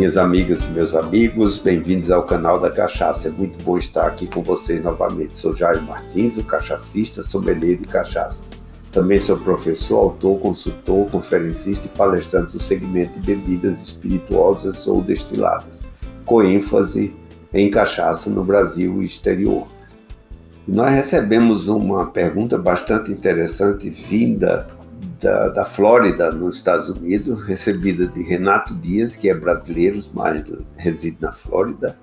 Minhas amigas e meus amigos, bem-vindos ao canal da Cachaça. É muito bom estar aqui com vocês novamente. Sou Jair Martins, o cachacista, sommelier de cachaças. Também sou professor, autor, consultor, conferencista e palestrante do segmento de bebidas espirituosas ou destiladas, com ênfase em cachaça no Brasil e exterior. Nós recebemos uma pergunta bastante interessante vinda da, da Flórida, nos Estados Unidos, recebida de Renato Dias, que é brasileiro, mas reside na Flórida.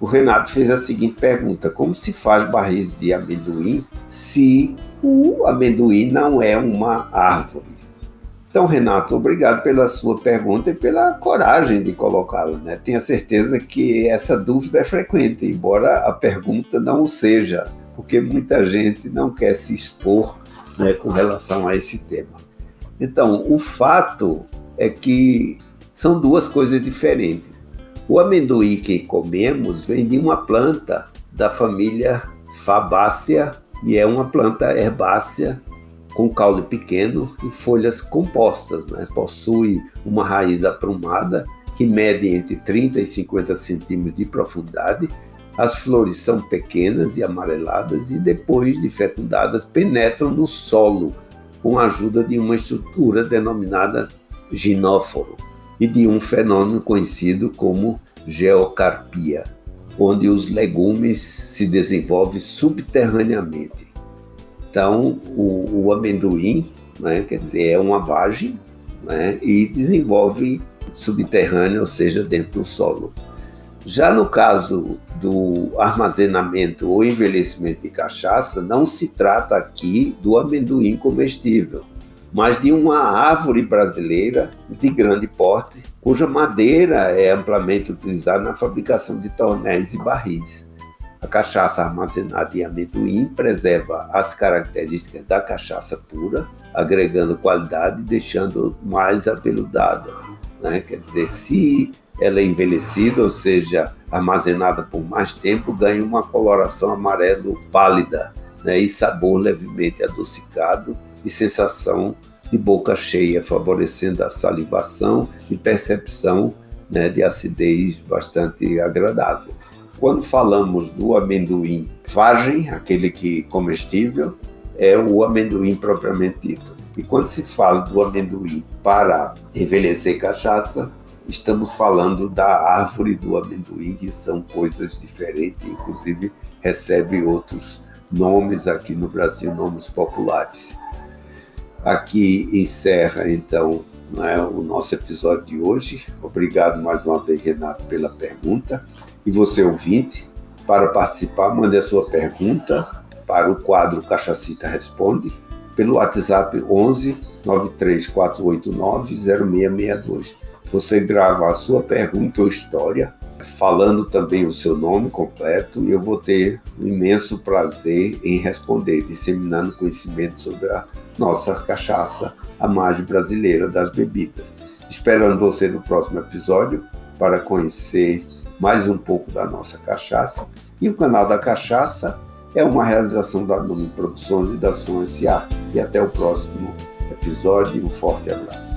O Renato fez a seguinte pergunta: Como se faz barris de amendoim se o amendoim não é uma árvore? Então, Renato, obrigado pela sua pergunta e pela coragem de colocá-la. Né? Tenho certeza que essa dúvida é frequente, embora a pergunta não seja, porque muita gente não quer se expor né, com relação a esse tema. Então, o fato é que são duas coisas diferentes. O amendoim que comemos vem de uma planta da família Fabácea e é uma planta herbácea com caule pequeno e folhas compostas. Né? Possui uma raiz aprumada que mede entre 30 e 50 centímetros de profundidade. As flores são pequenas e amareladas e depois de fecundadas penetram no solo com a ajuda de uma estrutura denominada ginóforo e de um fenômeno conhecido como geocarpia, onde os legumes se desenvolvem subterraneamente. Então, o, o amendoim, né, quer dizer, é uma vagem né, e desenvolve subterrâneo, ou seja, dentro do solo. Já no caso do armazenamento ou envelhecimento de cachaça, não se trata aqui do amendoim comestível, mas de uma árvore brasileira de grande porte, cuja madeira é amplamente utilizada na fabricação de tornéis e barris. A cachaça armazenada em amendoim preserva as características da cachaça pura, agregando qualidade e deixando mais aveludada. Né? Quer dizer, se ela é envelhecida, ou seja, armazenada por mais tempo, ganha uma coloração amarelo pálida né, e sabor levemente adocicado e sensação de boca cheia, favorecendo a salivação e percepção né, de acidez bastante agradável. Quando falamos do amendoim vagem, aquele que comestível, é o amendoim propriamente dito. E quando se fala do amendoim para envelhecer cachaça, estamos falando da árvore do amendoim, que são coisas diferentes, inclusive recebe outros nomes aqui no Brasil, nomes populares. Aqui encerra então né, o nosso episódio de hoje. Obrigado mais uma vez, Renato, pela pergunta. E você, ouvinte, para participar, mande a sua pergunta para o quadro Cachacita Responde pelo WhatsApp 11 93489 0662 você grava a sua pergunta ou história, falando também o seu nome completo, e eu vou ter um imenso prazer em responder, disseminando conhecimento sobre a nossa cachaça, a margem brasileira das bebidas. Esperando você no próximo episódio para conhecer mais um pouco da nossa cachaça. E o canal da Cachaça é uma realização da Nome Produções e da Som S.A. E até o próximo episódio. Um forte abraço.